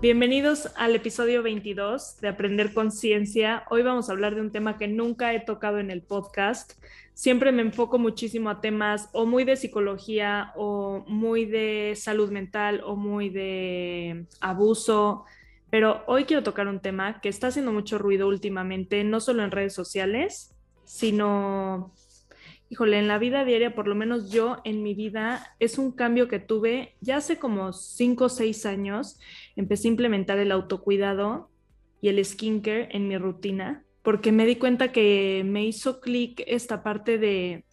Bienvenidos al episodio 22 de Aprender Conciencia. Hoy vamos a hablar de un tema que nunca he tocado en el podcast. Siempre me enfoco muchísimo a temas o muy de psicología o muy de salud mental o muy de abuso, pero hoy quiero tocar un tema que está haciendo mucho ruido últimamente, no solo en redes sociales, sino híjole, en la vida diaria, por lo menos yo en mi vida, es un cambio que tuve ya hace como 5 o 6 años. Empecé a implementar el autocuidado y el skincare en mi rutina, porque me di cuenta que me hizo clic esta parte de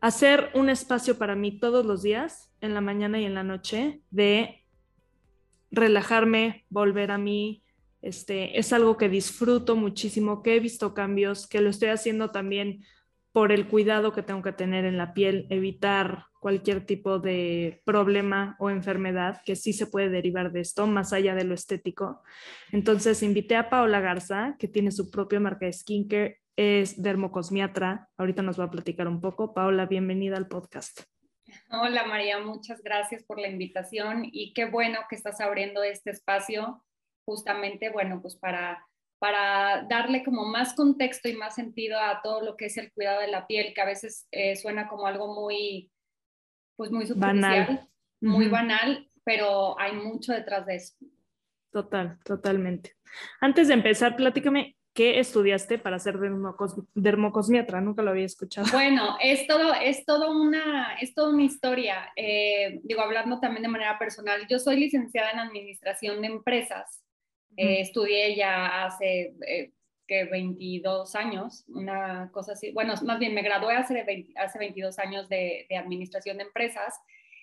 hacer un espacio para mí todos los días, en la mañana y en la noche, de relajarme, volver a mí. Este, es algo que disfruto muchísimo, que he visto cambios, que lo estoy haciendo también por el cuidado que tengo que tener en la piel, evitar cualquier tipo de problema o enfermedad que sí se puede derivar de esto, más allá de lo estético. Entonces invité a Paola Garza, que tiene su propia marca de skincare, es dermocosmiatra. Ahorita nos va a platicar un poco. Paola, bienvenida al podcast. Hola María, muchas gracias por la invitación y qué bueno que estás abriendo este espacio justamente, bueno, pues para para darle como más contexto y más sentido a todo lo que es el cuidado de la piel, que a veces eh, suena como algo muy, pues muy superficial, muy banal, pero hay mucho detrás de eso. Total, totalmente. Antes de empezar, platícame ¿qué estudiaste para ser dermocosmiatra? Nunca lo había escuchado. Bueno, es todo, es todo una, es toda una historia. Eh, digo, hablando también de manera personal, yo soy licenciada en administración de empresas eh, estudié ya hace eh, que 22 años, una cosa así. Bueno, más bien me gradué hace, hace 22 años de, administración de empresas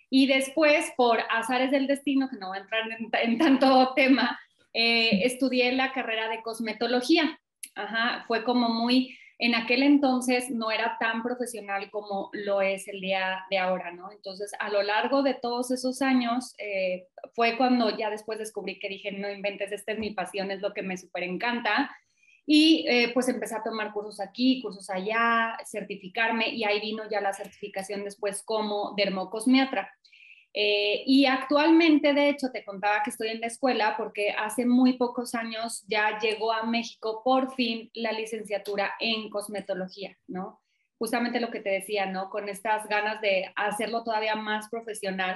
y después, por azares del destino, que no voy a entrar en, tanto tema, eh, estudié la carrera de cosmetología. Ajá, fue como muy en aquel entonces no era tan profesional como lo es el día de ahora, ¿no? Entonces, a lo largo de todos esos años, eh, fue cuando ya después descubrí que dije, no inventes, esta es mi pasión, es lo que me súper encanta. Y eh, pues empecé a tomar cursos aquí, cursos allá, certificarme y ahí vino ya la certificación después como dermocosmiatra. Eh, y actualmente, de hecho, te contaba que estoy en la escuela porque hace muy pocos años ya llegó a México por fin la licenciatura en cosmetología, ¿no? Justamente lo que te decía, ¿no? Con estas ganas de hacerlo todavía más profesional.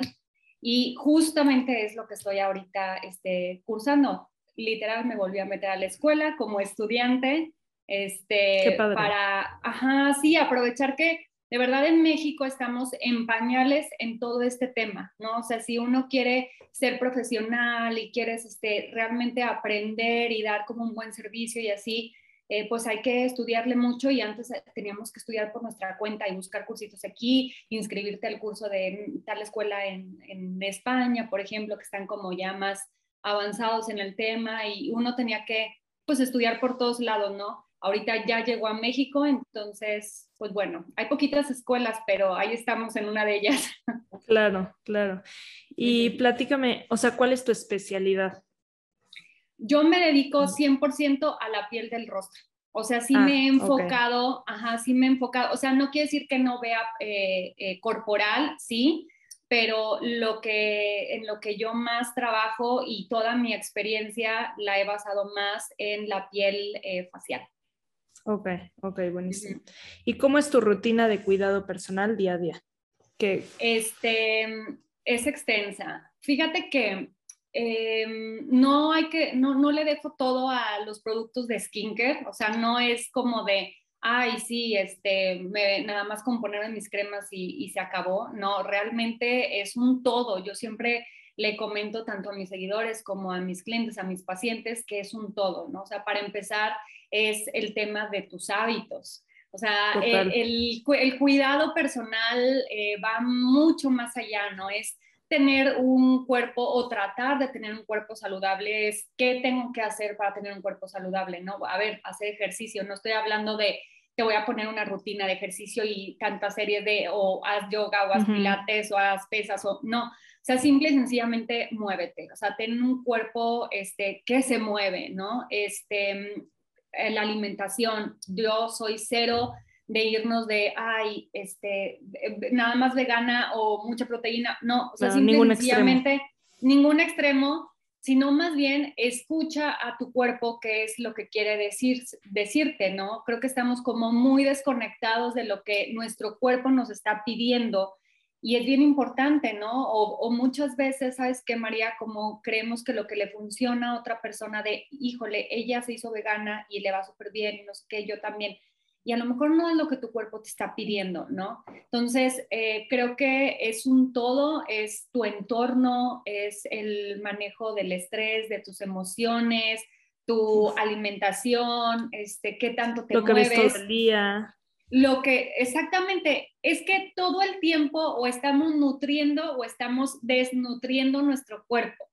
Y justamente es lo que estoy ahorita este, cursando. Literal, me volví a meter a la escuela como estudiante, este, para, ajá, sí, aprovechar que de verdad en México estamos en pañales en todo este tema, ¿no? O sea, si uno quiere ser profesional y quieres este, realmente aprender y dar como un buen servicio y así, eh, pues hay que estudiarle mucho y antes teníamos que estudiar por nuestra cuenta y buscar cursitos aquí, inscribirte al curso de tal escuela en, en España, por ejemplo, que están como ya más avanzados en el tema y uno tenía que pues estudiar por todos lados, ¿no? Ahorita ya llegó a México, entonces, pues bueno, hay poquitas escuelas, pero ahí estamos en una de ellas. Claro, claro. Y platícame, o sea, ¿cuál es tu especialidad? Yo me dedico 100% a la piel del rostro. O sea, sí me he ah, enfocado, ajá, sí me he enfocado, o sea, no quiere decir que no vea eh, eh, corporal, sí, pero lo que, en lo que yo más trabajo y toda mi experiencia la he basado más en la piel eh, facial. Ok, ok, buenísimo. ¿Y cómo es tu rutina de cuidado personal día a día? Que Este, es extensa. Fíjate que em, no hay que, no, no le dejo todo a los productos de skincare, o sea, no es como de, ay, sí, este, me, nada más con ponerme mis cremas y, y se acabó. No, realmente es un todo. Yo siempre le comento tanto a mis seguidores como a mis clientes, a mis pacientes, que es un todo, ¿no? O sea, para empezar, es el tema de tus hábitos. O sea, el, el, cuidado personal eh, va mucho más allá, ¿no? Es tener un cuerpo o tratar de tener un cuerpo saludable, es qué tengo que hacer para tener un cuerpo saludable, ¿no? A ver, hacer ejercicio, no estoy hablando de te voy a poner una rutina de ejercicio y tantas series de o haz yoga o haz pilates o haz pesas o no, o sea, simple y sencillamente muévete, o sea, ten un cuerpo este, que se mueve, ¿no? Este, eh, la alimentación. Yo soy cero de irnos de, ay, este, nada más vegana o mucha proteína. No, o sea, simplemente ningún extremo. ningún extremo. Sino más bien escucha a tu cuerpo qué es lo que quiere decir, decirte, ¿no? Creo que estamos como muy desconectados de lo que nuestro cuerpo nos está pidiendo y es bien importante, ¿no? O, muchas veces, ¿sabes qué, María? Como creemos que lo que le funciona a otra persona de, híjole, ella se hizo vegana y le va súper bien y no sé qué, yo también. Y a lo mejor no es lo que tu cuerpo te está pidiendo, ¿no? Entonces, eh, creo que es un todo, es tu entorno, es el manejo del estrés, de tus emociones, tu alimentación, este, qué tanto te lo mueves. que ves todo el día lo que exactamente es que todo el tiempo o estamos nutriendo o estamos desnutriendo nuestro cuerpo.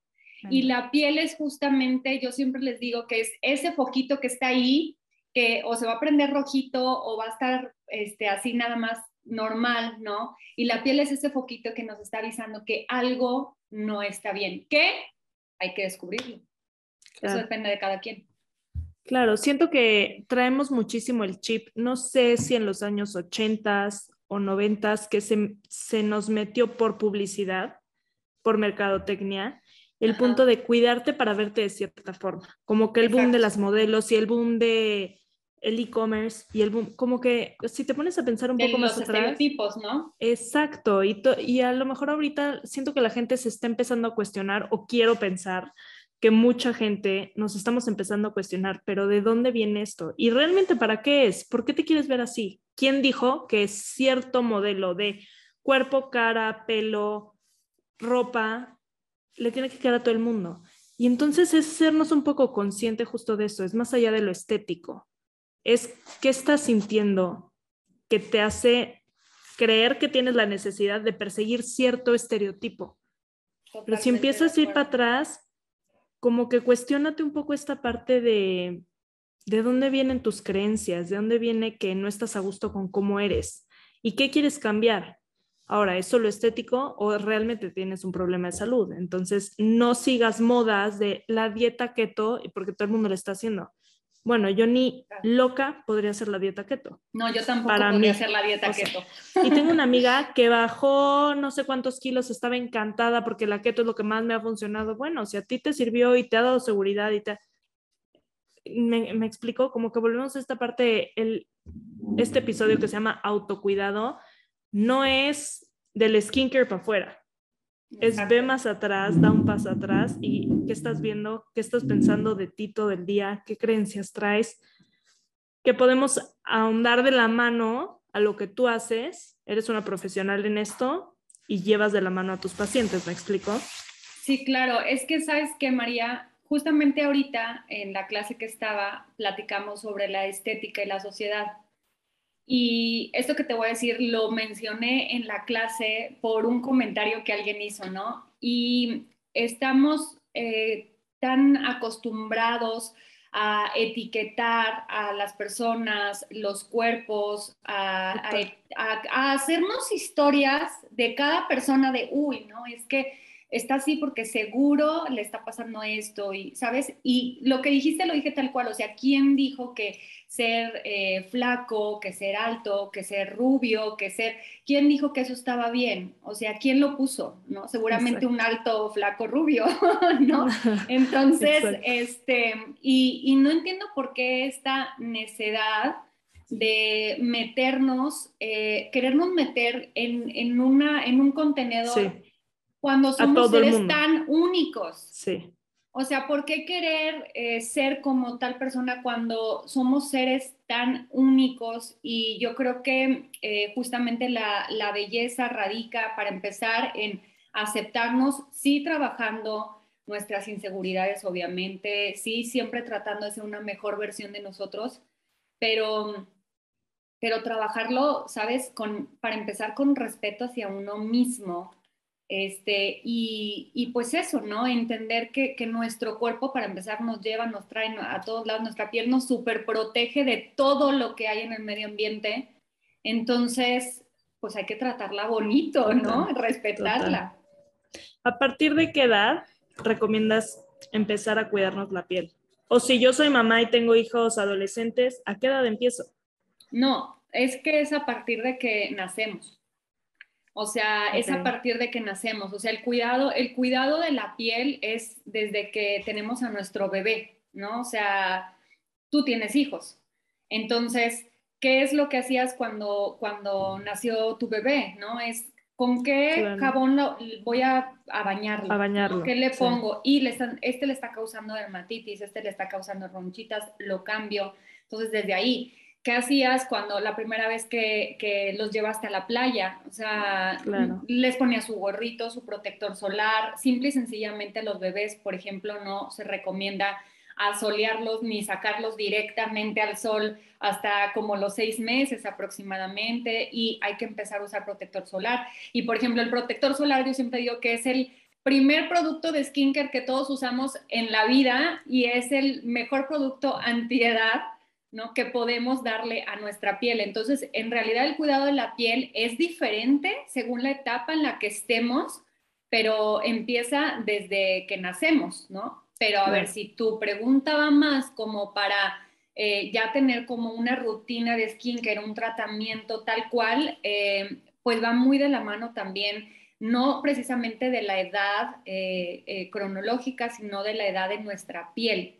Y la piel es justamente, yo siempre les digo que es ese foquito que está ahí, que o se va a prender rojito o va a estar este, así nada más normal, ¿no? Y la piel es ese foquito que nos está avisando que algo no está bien, que hay que descubrirlo. Eso depende de cada quien. Claro, siento que traemos muchísimo el chip. No sé si en los años 80 o 90 que se, se, nos metió por publicidad, por mercadotecnia, el punto de cuidarte para verte de cierta forma. Como que el boom de las modelos y el boom de el e-commerce y el boom, como que si te pones a pensar un poco más atrás. tipos, ¿no? Exacto, y, y a lo mejor ahorita siento que la gente se está empezando a cuestionar o quiero pensar que mucha gente nos estamos empezando a cuestionar, pero ¿de dónde viene esto? ¿Y realmente para qué es? ¿Por qué te quieres ver así? ¿Quién dijo que cierto modelo de cuerpo, cara, pelo, ropa le tiene que quedar a todo el mundo? Y entonces es sernos un poco consciente justo de eso, es más allá de lo estético. Es qué estás sintiendo que te hace creer que tienes la necesidad de perseguir cierto estereotipo. Pero si empiezas a ir para atrás, como que cuestionate un poco esta parte de de dónde vienen tus creencias, de dónde viene que no estás a gusto con cómo eres y qué quieres cambiar. Ahora, ¿es solo estético o realmente tienes un problema de salud? Entonces, no sigas modas de la dieta keto porque todo el mundo lo está haciendo. Bueno, yo ni loca podría hacer la dieta keto. No, yo tampoco podría hacer la dieta keto. y tengo una amiga que bajó no sé cuántos kilos, estaba encantada porque la keto es lo que más me ha funcionado. Bueno, si a ti te sirvió y te ha dado seguridad y te... Me, me explicó como que volvemos a esta parte, el, este episodio que se llama autocuidado, no es del skincare para afuera es ve más atrás, da un paso atrás y qué estás viendo, qué estás pensando de ti todo el día, qué creencias traes, que podemos ahondar de la mano a lo que tú haces. Eres una profesional en esto y llevas de la mano a tus pacientes, ¿me explico? Sí, claro. Es que sabes que, María, justamente ahorita en la clase que estaba, platicamos sobre la estética y la sociedad. Y esto que te voy a decir lo mencioné en la clase por un comentario que alguien hizo, ¿no? Y estamos eh, tan acostumbrados a etiquetar a las personas, los cuerpos, a, a, hacernos historias de cada persona de, uy, ¿no? Es que está así porque seguro le está pasando esto y, ¿sabes? Y lo que dijiste lo dije tal cual, o sea, ¿quién dijo que ser eh, flaco, que ser alto, que ser rubio, que ser... ¿Quién dijo que eso estaba bien? O sea, ¿quién lo puso? ¿No? Seguramente un alto, flaco, rubio, ¿no? Entonces, este, y, no entiendo por qué esta necedad de meternos, eh, querernos meter en, una, en un contenedor cuando somos seres tan únicos. Sí. O sea, ¿por qué querer eh, ser como tal persona cuando somos seres tan únicos? Y yo creo que eh, justamente la, la, belleza radica, para empezar, en aceptarnos, sí trabajando nuestras inseguridades, obviamente, sí siempre tratando de ser una mejor versión de nosotros, pero, pero trabajarlo, ¿sabes? Con, para empezar con respeto hacia uno mismo este, y, pues eso, ¿no? Entender que, nuestro cuerpo, para empezar, nos lleva, nos trae a todos lados, nuestra piel nos super protege de todo lo que hay en el medio ambiente. Entonces, pues hay que tratarla bonito, ¿no? Respetarla. ¿A partir de qué edad recomiendas empezar a cuidarnos la piel? O si yo soy mamá y tengo hijos adolescentes, ¿a qué edad empiezo? No, es que es a partir de que nacemos. O sea, es a partir de que nacemos. O sea, el cuidado, el cuidado de la piel es desde que tenemos a nuestro bebé, ¿no? O sea, tú tienes hijos. Entonces, ¿qué es lo que hacías cuando, cuando nació tu bebé? ¿No? Es con qué jabón lo, voy a, bañarlo. A bañarlo. ¿Qué le pongo? Y le este le está causando dermatitis, este le está causando ronchitas, lo cambio. Entonces, desde ahí ¿qué hacías cuando la primera vez que, los llevaste a la playa? O sea, les ponía su gorrito, su protector solar. Simple y sencillamente los bebés, por ejemplo, no se recomienda asolearlos ni sacarlos directamente al sol hasta como los seis meses aproximadamente y hay que empezar a usar protector solar. Y por ejemplo, el protector solar yo siempre digo que es el primer producto de skincare que todos usamos en la vida y es el mejor producto antiedad ¿no? que podemos darle a nuestra piel. Entonces, en realidad el cuidado de la piel es diferente según la etapa en la que estemos, pero empieza desde que nacemos, ¿no? Pero a ver, si tu pregunta va más como para eh, ya tener como una rutina de skincare, un tratamiento tal cual, eh, pues va muy de la mano también, no precisamente de la edad eh, cronológica, sino de la edad de nuestra piel.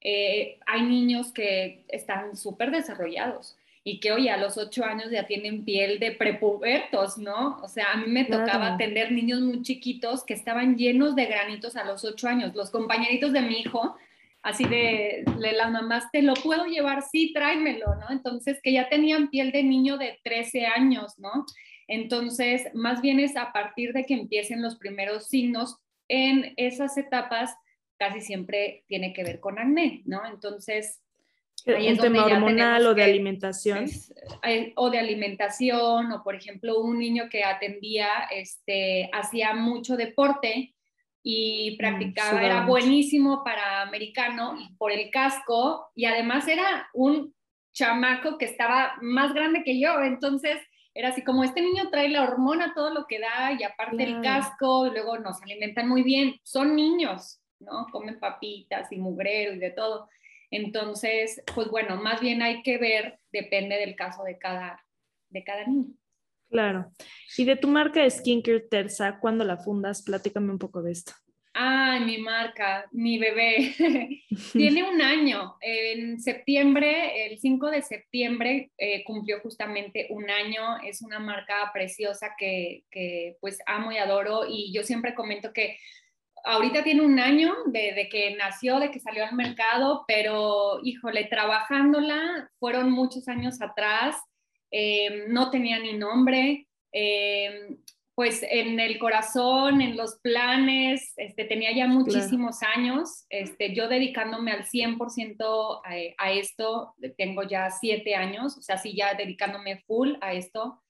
Eh, hay niños que están súper desarrollados y que hoy a los ocho años ya tienen piel de prepubertos, ¿no? O sea, a mí me tocaba atender niños muy chiquitos que estaban llenos de granitos a los ocho años. Los compañeritos de mi hijo, así de, de las mamás, ¿te lo puedo llevar? Sí, tráemelo, ¿no? Entonces, que ya tenían piel de niño de 13 años, ¿no? Entonces, más bien es a partir de que empiecen los primeros signos en esas etapas casi siempre tiene que ver con acné, ¿no? Entonces, ahí un tema hormonal o de alimentación. Eh, o de alimentación, o por ejemplo, un niño que atendía, este, hacía mucho deporte y mm, practicaba, era buenísimo para americano y por el casco, y además era un chamaco que estaba más grande que yo, entonces era así como este niño trae la hormona todo lo que da y aparte el casco, luego nos alimentan muy bien, son niños, ¿no? Comen papitas y mugrero y de todo. Entonces, pues bueno, más bien hay que ver, depende del caso de cada, de cada niño. Claro. Y de tu marca de Skincare Terza, ¿cuándo la fundas? Platícame un poco de esto. Ah, mi marca, mi bebé. Tiene un año. En septiembre, el 5 de septiembre, eh, cumplió justamente un año. Es una marca preciosa que, que pues amo y adoro. Y yo siempre comento que ahorita tiene un año de, que nació, de que salió al mercado, pero híjole, trabajándola fueron muchos años atrás, eh, no tenía ni nombre, eh, pues en el corazón, en los planes, este, tenía ya muchísimos años, este, yo dedicándome al 100% a, a, esto, tengo ya siete años, o sea, sí, ya dedicándome full a esto,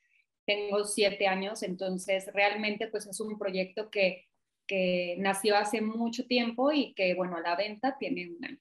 tengo siete años, entonces realmente pues es un proyecto que que nació hace mucho tiempo y que, bueno, a la venta tiene un año.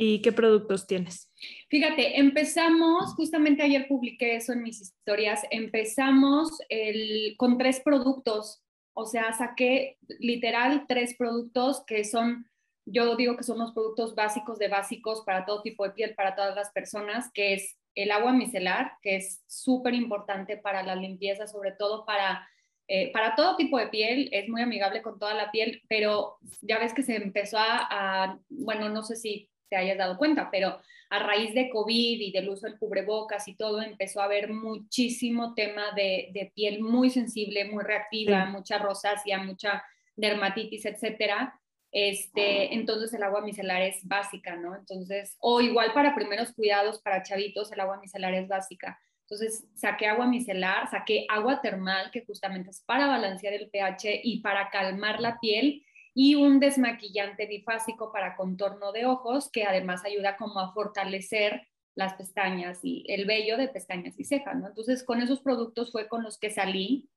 ¿Y qué productos tienes? Fíjate, empezamos, justamente ayer publiqué eso en mis historias, empezamos el, con tres productos, o sea, saqué literal tres productos que son, yo digo que son los productos básicos de básicos para todo tipo de piel, para todas las personas, que es el agua micelar, que es súper importante para la limpieza, sobre todo para eh, para todo tipo de piel, es muy amigable con toda la piel, pero ya ves que se empezó a, bueno, no sé si te hayas dado cuenta, pero a raíz de COVID y del uso del cubrebocas y todo, empezó a haber muchísimo tema de, piel muy sensible, muy reactiva, mucha rosácea, mucha dermatitis, etcétera. Este, entonces el agua micelar es básica, ¿no? Entonces, o igual para primeros cuidados para chavitos, el agua micelar es básica. Entonces saqué agua micelar, saqué agua termal, que justamente es para balancear el pH y para calmar la piel, y un desmaquillante bifásico para contorno de ojos, que además ayuda como a fortalecer las pestañas y el vello de pestañas y cejas, ¿no? Entonces con esos productos fue con los que salí.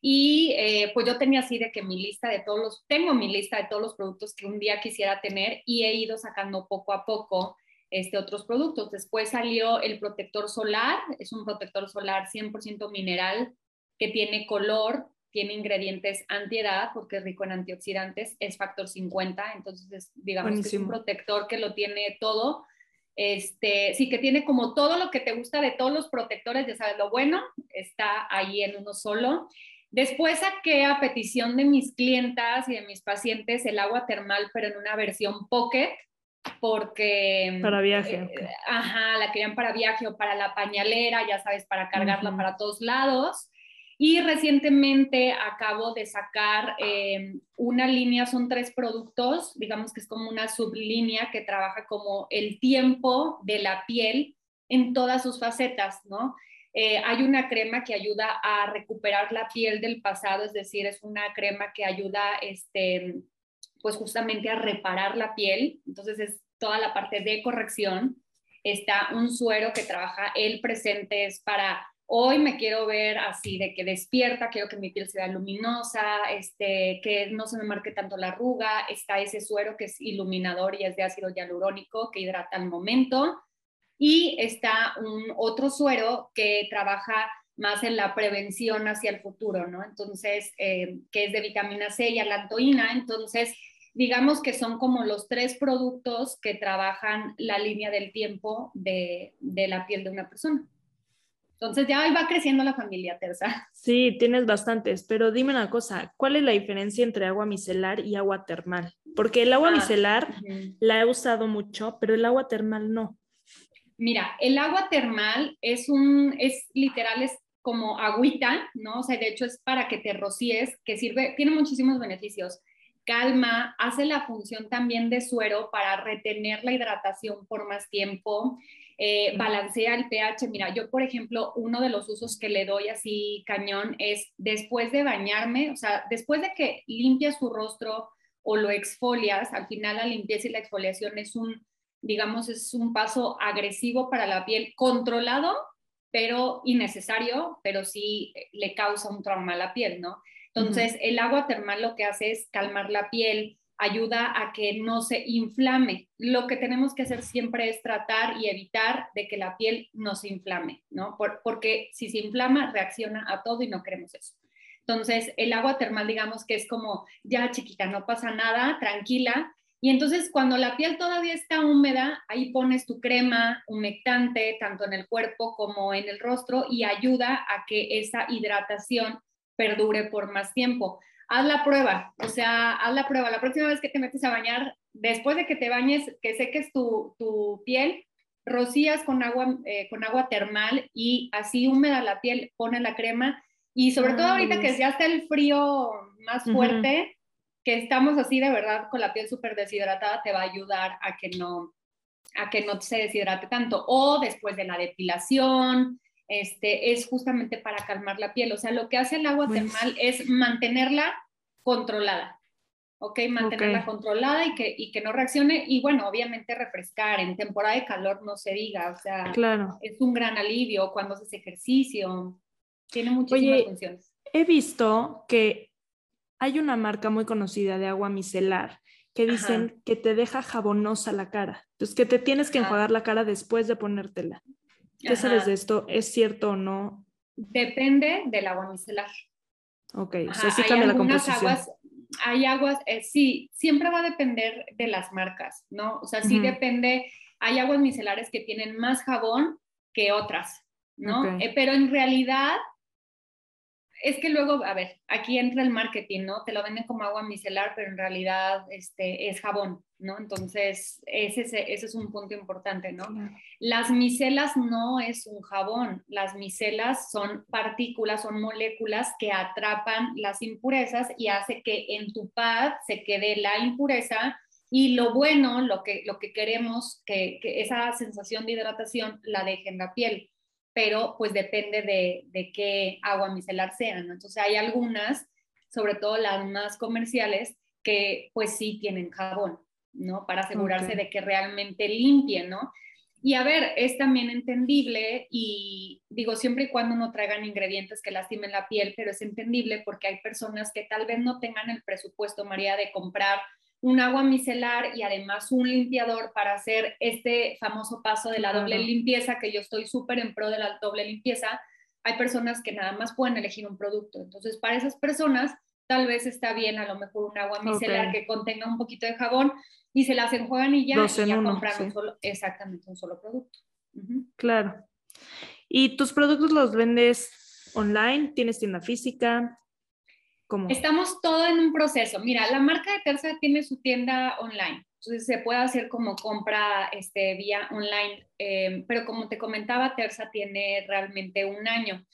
Y eh, pues yo tenía así de que mi lista de todos los, tengo mi lista de todos los productos que un día quisiera tener y he ido sacando poco a poco este, otros productos. Después salió el protector solar, es un protector solar 100% mineral que tiene color, tiene ingredientes antiedad porque es rico en antioxidantes, es factor 50, entonces digamos que es un protector que lo tiene todo. Este, sí, que tiene como todo lo que te gusta de todos los protectores, ya sabes, lo bueno está ahí en uno solo. Después saqué a petición de mis clientas y de mis pacientes el agua termal, pero en una versión pocket, porque... Para viaje. Eh, ajá, la querían para viaje o para la pañalera, ya sabes, para cargarla para todos lados. Y recientemente acabo de sacar eh, una línea, son tres productos, digamos que es como una sublínea que trabaja como el tiempo de la piel en todas sus facetas, ¿no? Eh, hay una crema que ayuda a recuperar la piel del pasado, es decir, es una crema que ayuda, este, pues justamente a reparar la piel, entonces es toda la parte de corrección. Está un suero que trabaja el presente, es para hoy me quiero ver así, de que despierta, quiero que mi piel sea luminosa, este, que no se me marque tanto la arruga, está ese suero que es iluminador y es de ácido hialurónico que hidrata al momento, y está un otro suero que trabaja más en la prevención hacia el futuro, ¿no? Entonces, eh, que es de vitamina C y alantoína, entonces digamos que son como los tres productos que trabajan la línea del tiempo de, de la piel de una persona. Entonces ya ahí va creciendo la familia, Teresa. Sí, tienes bastantes, pero dime una cosa, ¿cuál es la diferencia entre agua micelar y agua termal? Porque el agua ah, micelar la he usado mucho, pero el agua termal no. Mira, el agua termal es un, es literal, es como agüita, ¿no? O sea, de hecho es para que te rocíes, que sirve, tiene muchísimos beneficios. Calma, hace la función también de suero para retener la hidratación por más tiempo eh, balancea el pH. Mira, yo, por ejemplo, uno de los usos que le doy así cañón es después de bañarme, o sea, después de que limpias tu rostro o lo exfolias, al final la limpieza y la exfoliación es un, digamos, es un paso agresivo para la piel, controlado, pero innecesario, pero sí le causa un trauma a la piel, ¿no? Entonces, el agua termal lo que hace es calmar la piel, ayuda a que no se inflame. Lo que tenemos que hacer siempre es tratar y evitar de que la piel no se inflame, ¿no? porque si se inflama, reacciona a todo y no queremos eso. Entonces, el agua termal, digamos que es como, ya chiquita, no pasa nada, tranquila. Y entonces, cuando la piel todavía está húmeda, ahí pones tu crema humectante, tanto en el cuerpo como en el rostro, y ayuda a que esa hidratación perdure por más tiempo haz la prueba, o sea, haz la prueba. La próxima vez que te metes a bañar, después de que te bañes, que seques tu, tu piel, rocías con agua, eh, con agua termal y así húmeda la piel, pone la crema. Y sobre todo ahorita que ya está el frío más fuerte, que estamos así de verdad con la piel súper deshidratada, te va a ayudar a que no a que no se deshidrate tanto. O después de la depilación, este, es justamente para calmar la piel. O sea, lo que hace el agua termal es mantenerla controlada. ¿ok? Mantenerla controlada y que, y que no reaccione. Y bueno, obviamente refrescar. En temporada de calor no se diga, o sea, claro. es un gran alivio cuando haces ejercicio. Tiene muchísimas funciones. He visto que hay una marca muy conocida de agua micelar que dicen que te deja jabonosa la cara. Entonces, que te tienes que enjuagar la cara después de ponértela. ¿Qué sabes de esto? ¿Es cierto o no? Depende del agua micelar. Ok, o sea, sí cambia la composición. Aguas, hay aguas, eh, sí, siempre va a depender de las marcas, ¿no? O sea, sí depende, hay aguas micelares que tienen más jabón que otras, ¿no? Eh, pero en realidad es que luego, a ver, aquí entra el marketing, ¿no? Te lo venden como agua micelar, pero en realidad este, es jabón, ¿no? Entonces, ese, ese es un punto importante, ¿no? Las micelas no es un jabón, las micelas son partículas, son moléculas que atrapan las impurezas y hace que en tu pad se quede la impureza y lo bueno, lo que, lo que queremos, que, que esa sensación de hidratación la deje en la piel pero pues depende de, qué agua micelar sea, ¿no? Entonces hay algunas, sobre todo las más comerciales, que pues sí tienen jabón, ¿no? Para asegurarse de que realmente limpien, ¿no? Y a ver, es también entendible y digo, siempre y cuando no traigan ingredientes que lastimen la piel, pero es entendible porque hay personas que tal vez no tengan el presupuesto, María, de comprar un agua micelar y además un limpiador para hacer este famoso paso de la doble limpieza, que yo estoy súper en pro de la doble limpieza, hay personas que nada más pueden elegir un producto. Entonces, para esas personas, tal vez está bien a lo mejor un agua micelar que contenga un poquito de jabón. y se las enjuagan y ya, y ya compran solo, exactamente un solo producto. Claro. ¿Y tus productos los vendes online? ¿Tienes tienda física? ¿Cómo? Estamos todo en un proceso. Mira, la marca de Terza tiene su tienda online. Entonces se puede hacer como compra este, vía online, eh, pero como te comentaba, Terza tiene realmente un año.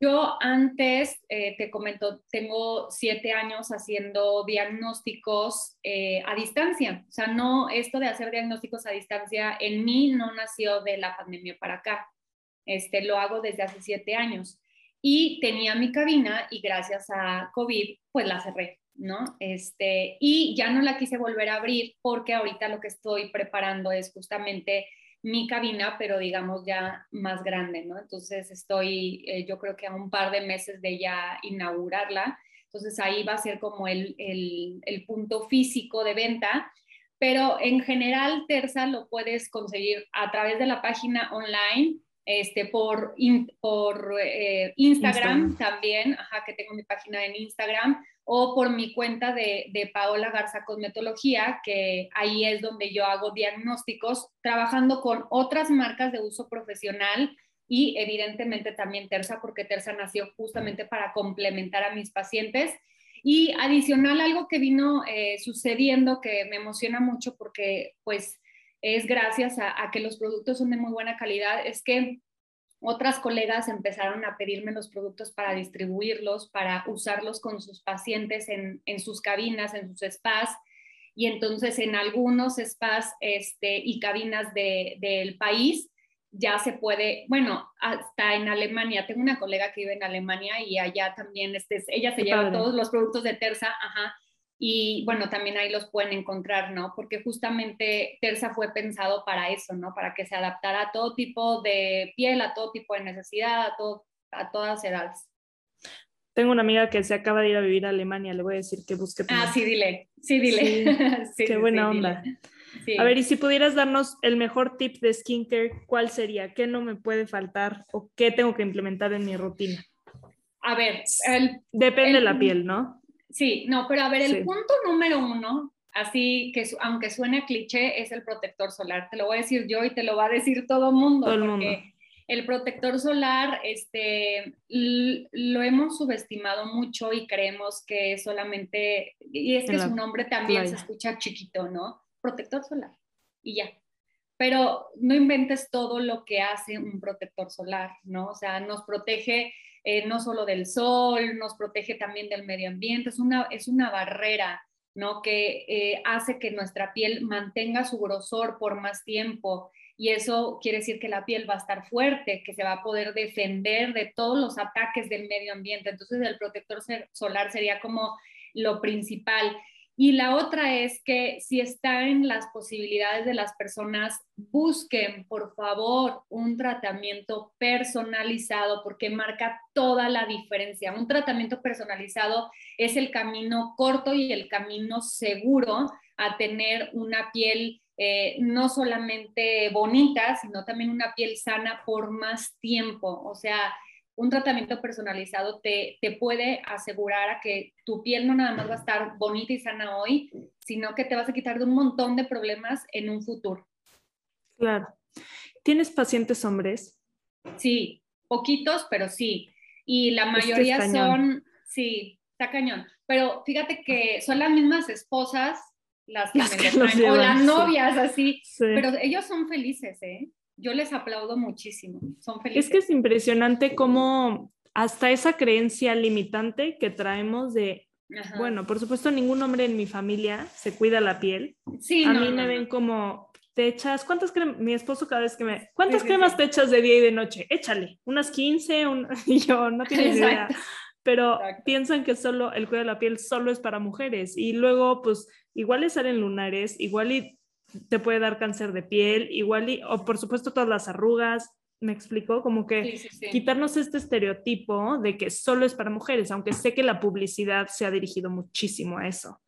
Yo antes, eh, te comento, tengo siete años haciendo diagnósticos eh, a distancia. O sea, no, esto de hacer diagnósticos a distancia en mí no nació de la pandemia para acá. Este, lo hago desde hace siete años. Y tenía mi cabina y gracias a COVID, pues la cerré, ¿no? Este, y ya no la quise volver a abrir porque ahorita lo que estoy preparando es justamente mi cabina, pero digamos ya más grande, ¿no? Entonces estoy, eh, yo creo que a un par de meses de ya inaugurarla. Entonces ahí va a ser como el, el, punto físico de venta, pero en general Terza lo puedes conseguir a través de la página online, este, por, por eh, Instagram, Instagram, también, ajá, que tengo mi página en Instagram, o por mi cuenta de, de, Paola Garza Cosmetología, que ahí es donde yo hago diagnósticos, trabajando con otras marcas de uso profesional y evidentemente también Terza, porque Terza nació justamente para complementar a mis pacientes. Y adicional, algo que vino eh, sucediendo que me emociona mucho porque pues es gracias a, a que los productos son de muy buena calidad, es que otras colegas empezaron a pedirme los productos para distribuirlos, para usarlos con sus pacientes en, sus cabinas, en sus spas. Y entonces en algunos spas este, y cabinas del país ya se puede, bueno, hasta en Alemania, tengo una colega que vive en Alemania y allá también, este, ella se lleva todos los productos de Terza, ajá, y bueno, también ahí los pueden encontrar, ¿no? Porque justamente Terza fue pensado para eso, ¿no? Para que se adaptara a todo tipo de piel, a todo tipo de necesidad, a, todo, a todas edades. Tengo una amiga que se acaba de ir a vivir a Alemania, le voy a decir que busque. Ah, sí, dile, sí, dile. Sí, qué buena onda. A ver, y si pudieras darnos el mejor tip de skincare, ¿cuál sería? ¿Qué no me puede faltar o qué tengo que implementar en mi rutina? A ver, depende de la piel, ¿no? Sí, no, pero a ver, el punto número uno, así que aunque suene cliché, es el protector solar. Te lo voy a decir yo y te lo va a decir todo el mundo. Todo el mundo. El protector solar, este, lo hemos subestimado mucho y creemos que solamente, y es que su nombre también se escucha chiquito, ¿no? Protector solar. Y ya. Pero no inventes todo lo que hace un protector solar, ¿no? O sea, nos protege eh, no solo del sol, nos protege también del medio ambiente, es una, es una barrera, ¿no? Que eh, hace que nuestra piel mantenga su grosor por más tiempo y eso quiere decir que la piel va a estar fuerte, que se va a poder defender de todos los ataques del medio ambiente. Entonces el protector solar sería como lo principal. Y la otra es que si está en las posibilidades de las personas, busquen, por favor, un tratamiento personalizado porque marca toda la diferencia. Un tratamiento personalizado es el camino corto y el camino seguro a tener una piel eh, no solamente bonita, sino también una piel sana por más tiempo. O sea, un tratamiento personalizado te, te, puede asegurar a que tu piel no nada más va a estar bonita y sana hoy, sino que te vas a quitar de un montón de problemas en un futuro. Claro. ¿Tienes pacientes hombres? Sí, poquitos, pero sí. Y la mayoría son, sí, está cañón. Pero fíjate que son las mismas esposas las que, me o las novias, así. Pero ellos son felices, ¿eh? Yo les aplaudo muchísimo, son felices. Es que es impresionante cómo hasta esa creencia limitante que traemos de, bueno, por supuesto ningún hombre en mi familia se cuida la piel. Sí, a mí me ven como, te echas, ¿cuántas cremas? Mi esposo cada vez que me, ¿cuántas cremas te echas de día y de noche? Échale, unas 15, y yo no tienes idea. Pero piensan que solo el cuidado de la piel solo es para mujeres y luego pues igual les salen lunares, igual y te puede dar cáncer de piel, igual, y, o por supuesto todas las arrugas, me explico, como que quitarnos este estereotipo de que solo es para mujeres, aunque sé que la publicidad se ha dirigido muchísimo a eso.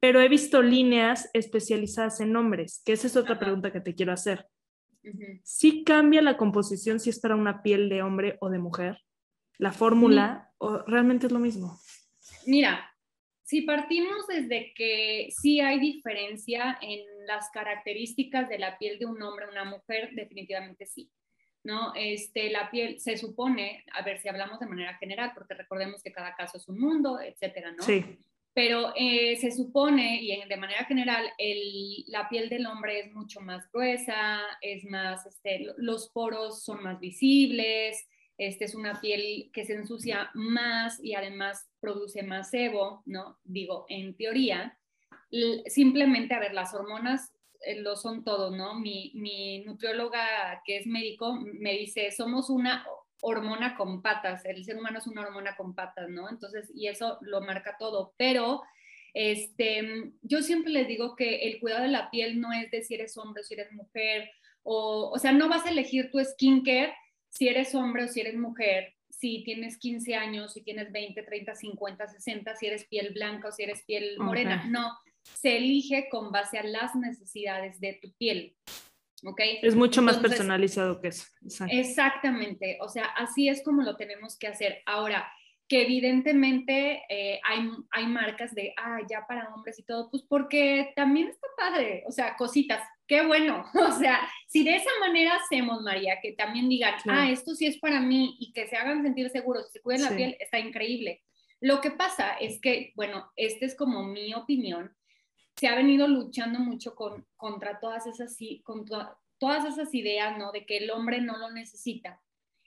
Pero he visto líneas especializadas en hombres, que esa es otra pregunta que te quiero hacer. ¿Sí cambia la composición si es para una piel de hombre o de mujer? ¿La fórmula o realmente es lo mismo? Mira, si partimos desde que sí hay diferencia en las características de la piel de un hombre o una mujer, definitivamente sí. ¿no? Este, la piel se supone, a ver si hablamos de manera general, porque recordemos que cada caso es un mundo, etcétera, ¿no? Sí. Pero eh, se supone, y de manera general, el, la piel del hombre es mucho más gruesa, es más, este, los poros son más visibles, este es una piel que se ensucia más y además produce más sebo, ¿no? Digo, en teoría, simplemente, a ver, las hormonas eh, lo son todo, ¿no? Mi, mi nutrióloga, que es médico, me dice, somos una hormona con patas, el ser humano es una hormona con patas, ¿no? Entonces, y eso lo marca todo, pero este, yo siempre les digo que el cuidado de la piel no es de si eres hombre o si eres mujer, o, o sea, no vas a elegir tu skincare si eres hombre o si eres mujer, si tienes 15 años, si tienes 20, 30, 50, 60, si eres piel blanca o si eres piel morena. No, se elige con base a las necesidades de tu piel. ¿Ok? Es mucho más personalizado que eso. Exactamente. O sea, así es como lo tenemos que hacer. Ahora, que evidentemente eh, hay, hay marcas de, ah, ya para hombres y todo, pues porque también está padre, o sea, cositas, qué bueno, o sea, si de esa manera hacemos, María, que también digan, ah, esto sí es para mí y que se hagan sentir seguros, se cuiden la piel, está increíble. Lo que pasa es que, bueno, esta es como mi opinión, se ha venido luchando mucho con, contra todas esas, contra todas esas ideas, ¿no? De que el hombre no lo necesita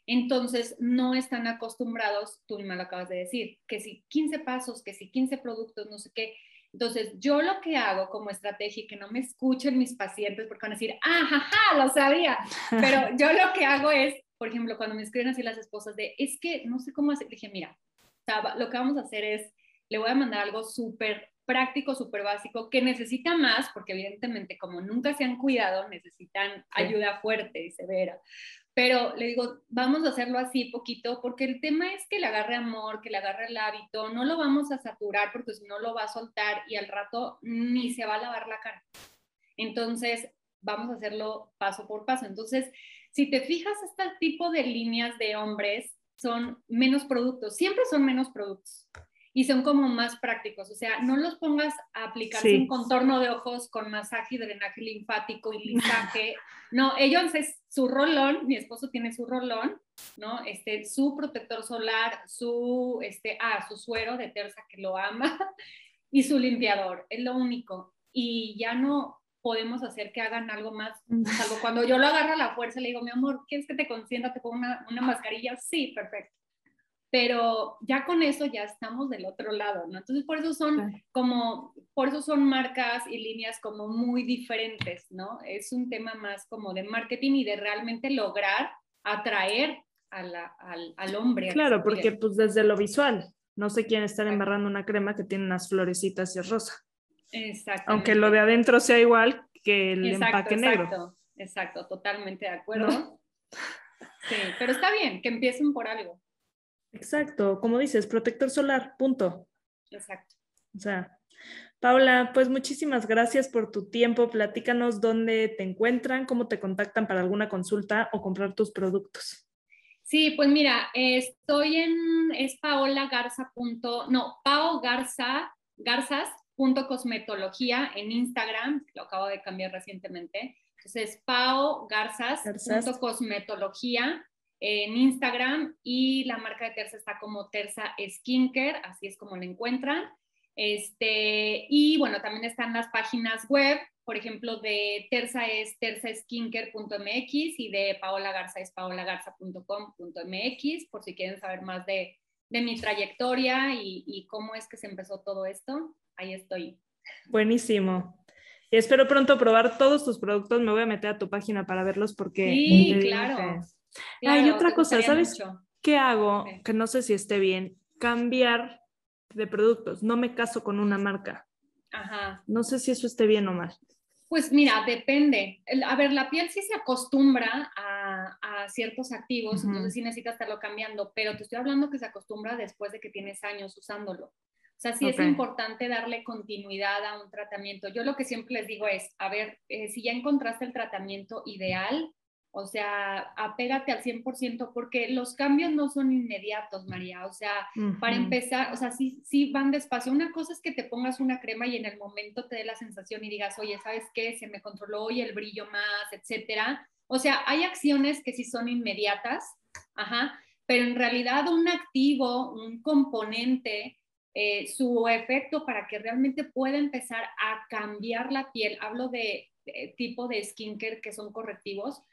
entonces, no están acostumbrados, tú misma lo acabas de decir, que si 15 pasos, que si 15 productos, no sé qué. Entonces, yo lo que hago como estrategia y que no me escuchen mis pacientes porque van a decir, ah, jaja, lo sabía. Pero yo lo que hago es, por ejemplo, cuando me escriben así las esposas de, es que no sé cómo hacer, dije, mira, lo que vamos a hacer es, le voy a mandar algo súper práctico, súper básico, que necesita más, porque evidentemente como nunca se han cuidado, necesitan ayuda fuerte y severa pero le digo, vamos a hacerlo así poquito, porque el tema es que le agarre amor, que le agarre el hábito, no lo vamos a saturar porque si no lo va a soltar y al rato ni se va a lavar la cara. Entonces, vamos a hacerlo paso por paso. Entonces, si te fijas, este tipo de líneas de hombres son menos productos, siempre son menos productos y son como más prácticos. O sea, no los pongas a aplicar un contorno de ojos con masaje y drenaje linfático y lisaje. no, ellos es su rolón, mi esposo tiene su rolón, ¿no? Este, su protector solar, su, este, ah, su suero de terza que lo ama y su limpiador, es lo único. Y ya no podemos hacer que hagan algo más, salvo cuando yo lo agarro a la fuerza le digo, mi amor, ¿quieres que te consienta? ¿Te pongo una, una mascarilla? Sí, perfecto pero ya con eso ya estamos del otro lado, ¿no? Entonces por eso son como, por eso son marcas y líneas como muy diferentes, ¿no? Es un tema más como de marketing y de realmente lograr atraer al, al, hombre. Claro, porque pues desde lo visual, no sé quién estar embarrando una crema que tiene unas florecitas y es rosa. Exacto. Aunque lo de adentro sea igual que el empaque negro. Exacto, exacto, totalmente de acuerdo. Sí, pero está bien, que empiecen por algo. Exacto, como dices, protector solar, punto. Exacto. O sea, Paula, pues muchísimas gracias por tu tiempo. Platícanos dónde te encuentran, cómo te contactan para alguna consulta o comprar tus productos. Sí, pues mira, estoy en, es paola garza. no, pao garza, garzas.cosmetología en Instagram, lo acabo de cambiar recientemente. Entonces, pao garzas.cosmetología en Instagram y la marca de Terza está como Terza Skincare, así es como la encuentran. Este, y bueno, también están las páginas web, por ejemplo, de Terza es terzaskincare.mx y de Paola Garza es paolagarza.com.mx, por si quieren saber más de, de mi trayectoria y, y, cómo es que se empezó todo esto. Ahí estoy. Buenísimo. Espero pronto probar todos tus productos. Me voy a meter a tu página para verlos porque... Sí, claro. Hay otra cosa, ¿sabes qué hago? Que no sé si esté bien. Cambiar de productos. No me caso con una marca. Ajá. No sé si eso esté bien o mal. Pues mira, depende. A ver, la piel sí se acostumbra a, a ciertos activos, entonces sí necesitas estarlo cambiando, pero te estoy hablando que se acostumbra después de que tienes años usándolo. O sea, sí es importante darle continuidad a un tratamiento. Yo lo que siempre les digo es, a ver, eh, si ya encontraste el tratamiento ideal, O sea, apégate al 100% porque los cambios no son inmediatos, María. O sea, para empezar, o sea, sí, sí van despacio. Una cosa es que te pongas una crema y en el momento te dé la sensación y digas, oye, ¿sabes qué? Se me controló hoy el brillo más, etcétera. O sea, hay acciones que sí son inmediatas, ajá, pero en realidad un activo, un componente, eh, su efecto para que realmente pueda empezar a cambiar la piel, hablo de, de tipo de skincare que son correctivos,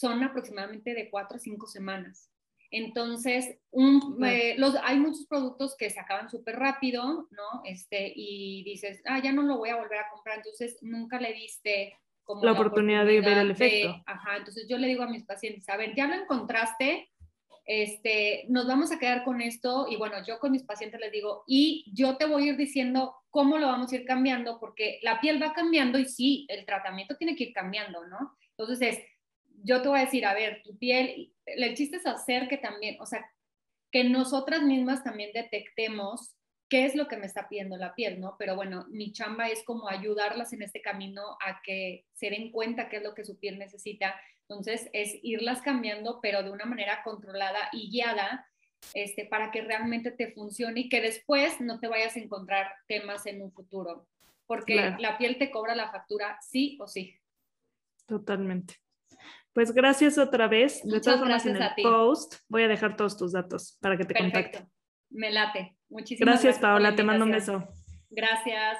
son aproximadamente de cuatro a cinco semanas. Entonces, eh, los, hay muchos productos que se acaban súper rápido, ¿no? Este, y dices, ah, ya no lo voy a volver a comprar, entonces nunca le diste como la, oportunidad, de ver el efecto. ajá, entonces yo le digo a mis pacientes, a ver, ya lo encontraste, este, nos vamos a quedar con esto y bueno, yo con mis pacientes les digo, y yo te voy a ir diciendo cómo lo vamos a ir cambiando, porque la piel va cambiando y sí, el tratamiento tiene que ir cambiando, ¿no? Entonces es, yo te voy a decir, a ver, tu piel, el chiste es hacer que también, o sea, que nosotras mismas también detectemos qué es lo que me está pidiendo la piel, ¿no? Pero bueno, mi chamba es como ayudarlas en este camino a que se den cuenta qué es lo que su piel necesita. Entonces, es irlas cambiando, pero de una manera controlada y guiada, este, para que realmente te funcione y que después no te vayas a encontrar temas en un futuro, porque la piel te cobra la factura sí o sí. Totalmente. Pues gracias otra vez. De todas formas, en el post voy a dejar todos tus datos para que te Perfecto. Me late. Muchísimas gracias. Gracias, Paola. Te mando un beso. Gracias.